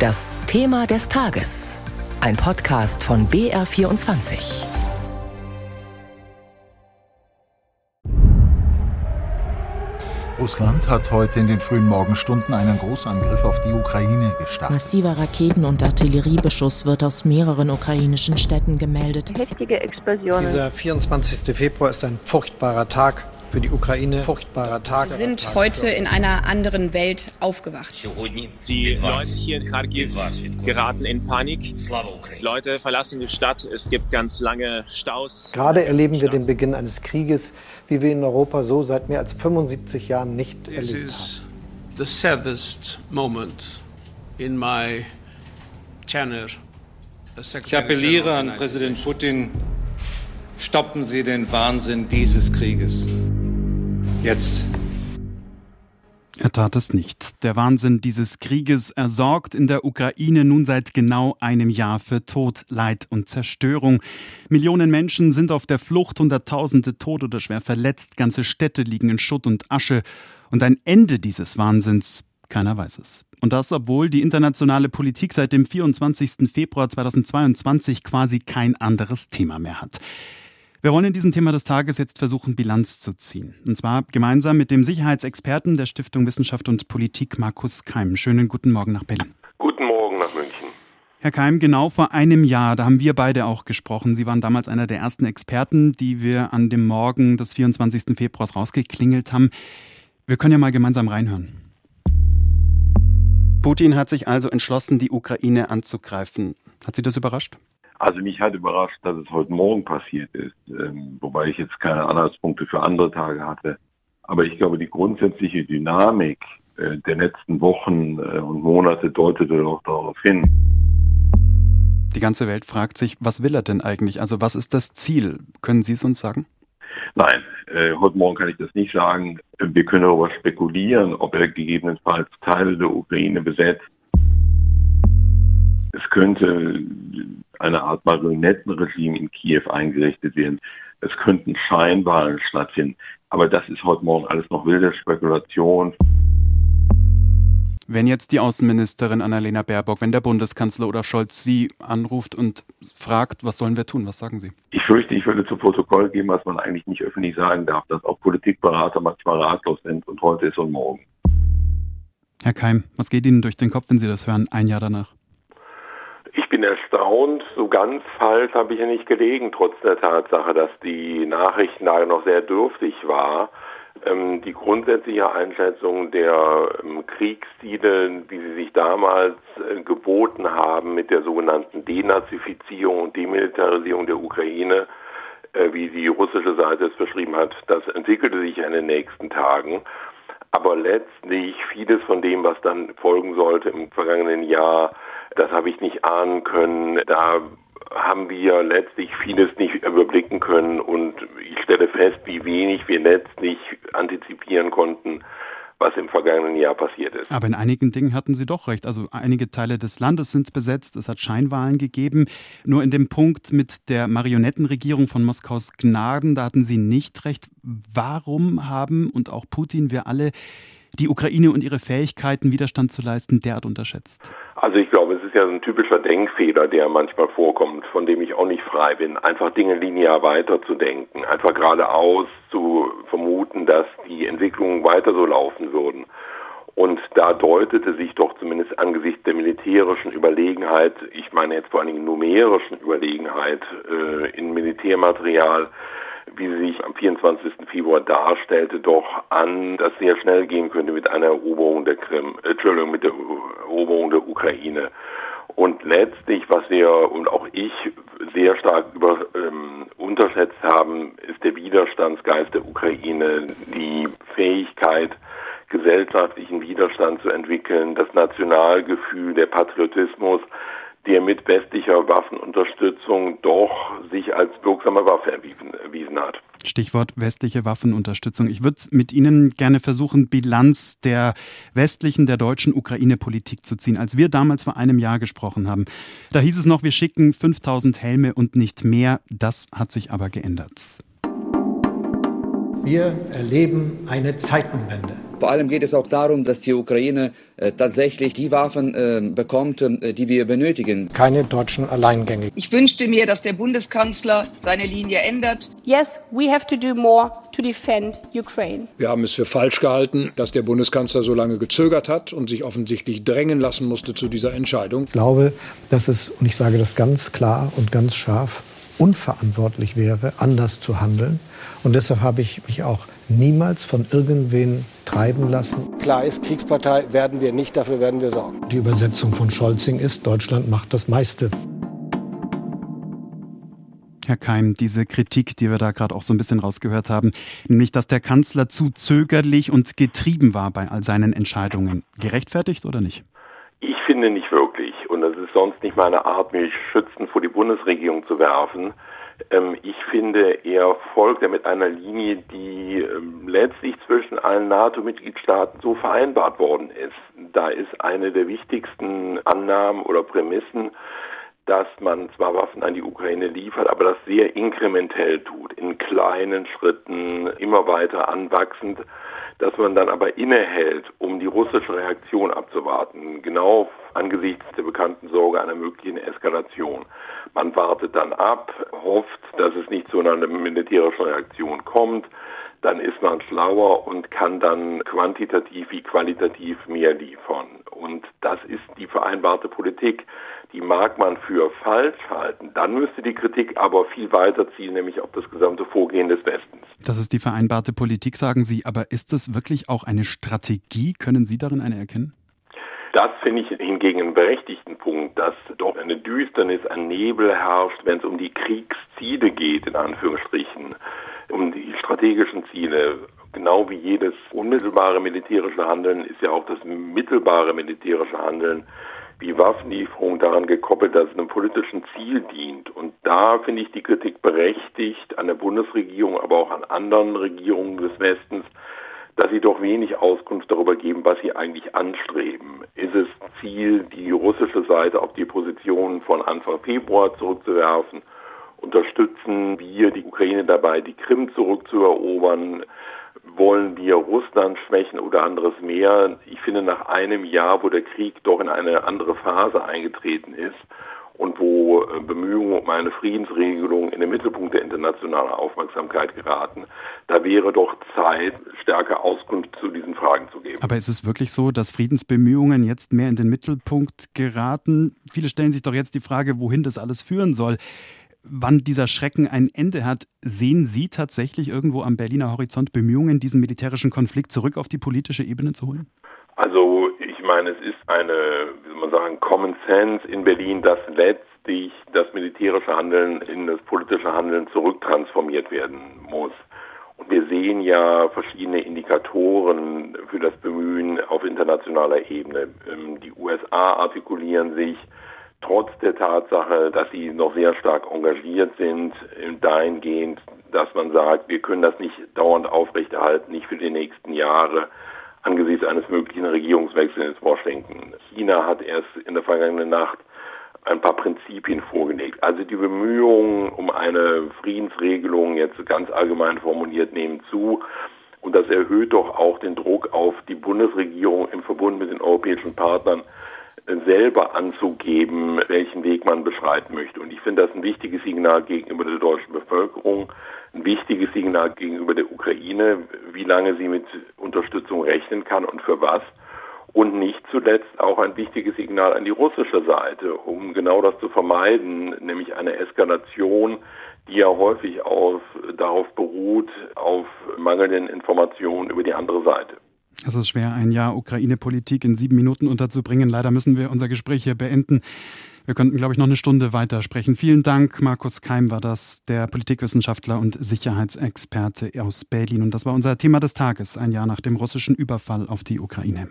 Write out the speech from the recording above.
Das Thema des Tages. Ein Podcast von BR24. Russland hat heute in den frühen Morgenstunden einen Großangriff auf die Ukraine gestartet. Massiver Raketen- und Artilleriebeschuss wird aus mehreren ukrainischen Städten gemeldet. Heftige Explosionen. Dieser 24. Februar ist ein furchtbarer Tag für die Ukraine furchtbarer Tag. Sie sind heute in einer anderen Welt aufgewacht. Die Leute hier in Kharkiv geraten in Panik. Leute verlassen die Stadt. Es gibt ganz lange Staus. Gerade erleben wir den Beginn eines Krieges, wie wir in Europa so seit mehr als 75 Jahren nicht This erlebt is haben. the saddest moment in my tenure Ich appelliere an Präsident Putin, stoppen Sie den Wahnsinn dieses Krieges. Jetzt. Er tat es nicht. Der Wahnsinn dieses Krieges ersorgt in der Ukraine nun seit genau einem Jahr für Tod, Leid und Zerstörung. Millionen Menschen sind auf der Flucht, Hunderttausende tot oder schwer verletzt, ganze Städte liegen in Schutt und Asche. Und ein Ende dieses Wahnsinns, keiner weiß es. Und das, obwohl die internationale Politik seit dem 24. Februar 2022 quasi kein anderes Thema mehr hat. Wir wollen in diesem Thema des Tages jetzt versuchen, Bilanz zu ziehen. Und zwar gemeinsam mit dem Sicherheitsexperten der Stiftung Wissenschaft und Politik, Markus Keim. Schönen guten Morgen nach Berlin. Guten Morgen nach München. Herr Keim, genau vor einem Jahr, da haben wir beide auch gesprochen. Sie waren damals einer der ersten Experten, die wir an dem Morgen des 24. Februars rausgeklingelt haben. Wir können ja mal gemeinsam reinhören. Putin hat sich also entschlossen, die Ukraine anzugreifen. Hat Sie das überrascht? Also mich hat überrascht, dass es heute Morgen passiert ist, ähm, wobei ich jetzt keine Anhaltspunkte für andere Tage hatte. Aber ich glaube, die grundsätzliche Dynamik äh, der letzten Wochen äh, und Monate deutete doch darauf hin. Die ganze Welt fragt sich, was will er denn eigentlich? Also was ist das Ziel? Können Sie es uns sagen? Nein, äh, heute Morgen kann ich das nicht sagen. Wir können darüber spekulieren, ob er gegebenenfalls Teile der Ukraine besetzt. Es könnte eine Art Marionettenregime in Kiew eingerichtet werden. Es könnten Scheinwahlen stattfinden. Aber das ist heute Morgen alles noch wilde Spekulation. Wenn jetzt die Außenministerin Annalena Baerbock, wenn der Bundeskanzler Olaf Scholz Sie anruft und fragt, was sollen wir tun, was sagen Sie? Ich fürchte, ich würde zu Protokoll geben, was man eigentlich nicht öffentlich sagen darf, dass auch Politikberater manchmal ratlos sind und heute ist und morgen. Herr Keim, was geht Ihnen durch den Kopf, wenn Sie das hören, ein Jahr danach? Ich bin erstaunt, so ganz falsch habe ich ja nicht gelegen, trotz der Tatsache, dass die Nachrichtenlage noch sehr dürftig war. Ähm, die grundsätzliche Einschätzung der ähm, Kriegsstile, wie sie sich damals äh, geboten haben mit der sogenannten Denazifizierung und Demilitarisierung der Ukraine, äh, wie die russische Seite es beschrieben hat, das entwickelte sich in den nächsten Tagen. Aber letztlich vieles von dem, was dann folgen sollte im vergangenen Jahr, das habe ich nicht ahnen können. Da haben wir letztlich vieles nicht überblicken können und ich stelle fest, wie wenig wir letztlich antizipieren konnten, was im vergangenen Jahr passiert ist. Aber in einigen Dingen hatten Sie doch recht. Also einige Teile des Landes sind besetzt, es hat Scheinwahlen gegeben. Nur in dem Punkt mit der Marionettenregierung von Moskaus Gnaden, da hatten Sie nicht recht. Warum haben und auch Putin, wir alle, die Ukraine und ihre Fähigkeiten, Widerstand zu leisten, derart unterschätzt? Also ich glaube, es ist ja ein typischer Denkfehler, der manchmal vorkommt, von dem ich auch nicht frei bin, einfach Dinge linear weiterzudenken, einfach geradeaus zu vermuten, dass die Entwicklungen weiter so laufen würden. Und da deutete sich doch zumindest angesichts der militärischen Überlegenheit, ich meine jetzt vor allen Dingen numerischen Überlegenheit äh, in Militärmaterial, wie sie sich am 24. Februar darstellte, doch an, dass sehr schnell gehen könnte mit einer Eroberung der Krim, äh, Entschuldigung, mit der Eroberung der Ukraine. Und letztlich, was wir und auch ich sehr stark über, ähm, unterschätzt haben, ist der Widerstandsgeist der Ukraine, die Fähigkeit, gesellschaftlichen Widerstand zu entwickeln, das Nationalgefühl, der Patriotismus, der mit westlicher Waffenunterstützung doch sich als wirksame Waffe erwiesen, erwiesen hat. Stichwort westliche Waffenunterstützung. Ich würde mit Ihnen gerne versuchen, Bilanz der westlichen, der deutschen Ukraine-Politik zu ziehen. Als wir damals vor einem Jahr gesprochen haben, da hieß es noch, wir schicken 5000 Helme und nicht mehr. Das hat sich aber geändert. Wir erleben eine Zeitenwende. Vor allem geht es auch darum, dass die Ukraine äh, tatsächlich die Waffen äh, bekommt, äh, die wir benötigen. Keine deutschen Alleingänge. Ich wünschte mir, dass der Bundeskanzler seine Linie ändert. Yes, we have to do more to defend Ukraine. Wir haben es für falsch gehalten, dass der Bundeskanzler so lange gezögert hat und sich offensichtlich drängen lassen musste zu dieser Entscheidung. Ich glaube, dass es, und ich sage das ganz klar und ganz scharf, unverantwortlich wäre, anders zu handeln. Und deshalb habe ich mich auch niemals von irgendwen treiben lassen. Klar ist, Kriegspartei werden wir nicht, dafür werden wir sorgen. Die Übersetzung von Scholzing ist, Deutschland macht das meiste. Herr Keim, diese Kritik, die wir da gerade auch so ein bisschen rausgehört haben, nämlich, dass der Kanzler zu zögerlich und getrieben war bei all seinen Entscheidungen. Gerechtfertigt oder nicht? Ich finde nicht wirklich. Und das ist sonst nicht meine Art, mich schützend vor die Bundesregierung zu werfen. Ähm, ich finde, er folgt ja mit einer Linie, die ähm, letztlich zwischen allen NATO-Mitgliedstaaten so vereinbart worden ist. Da ist eine der wichtigsten Annahmen oder Prämissen, dass man zwar Waffen an die Ukraine liefert, aber das sehr inkrementell tut, in kleinen Schritten, immer weiter anwachsend, dass man dann aber innehält, um die russische Reaktion abzuwarten, genau angesichts der bekannten Sorge einer möglichen Eskalation. Man wartet dann ab, hofft, dass es nicht zu einer militärischen Reaktion kommt, dann ist man schlauer und kann dann quantitativ wie qualitativ mehr liefern. Und das ist die vereinbarte Politik. Die mag man für falsch halten. Dann müsste die Kritik aber viel weiter ziehen, nämlich auf das gesamte Vorgehen des Westens. Das ist die vereinbarte Politik, sagen Sie. Aber ist das wirklich auch eine Strategie? Können Sie darin eine erkennen? Das finde ich hingegen einen berechtigten Punkt, dass doch eine Düsternis, ein Nebel herrscht, wenn es um die Kriegsziele geht, in Anführungsstrichen, um die strategischen Ziele. Genau wie jedes unmittelbare militärische Handeln ist ja auch das mittelbare militärische Handeln wie Waffenlieferung daran gekoppelt, dass es einem politischen Ziel dient. Und da finde ich die Kritik berechtigt an der Bundesregierung, aber auch an anderen Regierungen des Westens, dass sie doch wenig Auskunft darüber geben, was sie eigentlich anstreben. Ist es Ziel, die russische Seite auf die Position von Anfang Februar zurückzuwerfen? Unterstützen wir die Ukraine dabei, die Krim zurückzuerobern? Wollen wir Russland schwächen oder anderes mehr? Ich finde, nach einem Jahr, wo der Krieg doch in eine andere Phase eingetreten ist, und wo äh, Bemühungen um eine Friedensregelung in den Mittelpunkt der internationalen Aufmerksamkeit geraten. Da wäre doch Zeit, stärker Auskunft zu diesen Fragen zu geben. Aber ist es wirklich so, dass Friedensbemühungen jetzt mehr in den Mittelpunkt geraten? Viele stellen sich doch jetzt die Frage, wohin das alles führen soll. Wann dieser Schrecken ein Ende hat, sehen Sie tatsächlich irgendwo am Berliner Horizont Bemühungen, diesen militärischen Konflikt zurück auf die politische Ebene zu holen? Also ich meine, es ist eine, wie soll man sagen, Common Sense in Berlin, dass letztlich das militärische Handeln in das politische Handeln zurücktransformiert werden muss. Und wir sehen ja verschiedene Indikatoren für das Bemühen auf internationaler Ebene. Ähm, die USA artikulieren sich trotz der Tatsache, dass sie noch sehr stark engagiert sind, dahingehend, dass man sagt, wir können das nicht dauernd aufrechterhalten, nicht für die nächsten Jahre angesichts eines möglichen Regierungswechsels in Washington. China hat erst in der vergangenen Nacht ein paar Prinzipien vorgelegt. Also die Bemühungen um eine Friedensregelung jetzt ganz allgemein formuliert nehmen zu. Und das erhöht doch auch den Druck auf die Bundesregierung im Verbund mit den europäischen Partnern selber anzugeben, welchen Weg man beschreiten möchte. Und ich finde das ein wichtiges Signal gegenüber der deutschen Bevölkerung, ein wichtiges Signal gegenüber der Ukraine, wie lange sie mit Unterstützung rechnen kann und für was. Und nicht zuletzt auch ein wichtiges Signal an die russische Seite, um genau das zu vermeiden, nämlich eine Eskalation, die ja häufig auf, darauf beruht, auf mangelnden Informationen über die andere Seite. Es ist schwer, ein Jahr Ukraine-Politik in sieben Minuten unterzubringen. Leider müssen wir unser Gespräch hier beenden. Wir könnten, glaube ich, noch eine Stunde weitersprechen. Vielen Dank. Markus Keim war das, der Politikwissenschaftler und Sicherheitsexperte aus Berlin. Und das war unser Thema des Tages, ein Jahr nach dem russischen Überfall auf die Ukraine.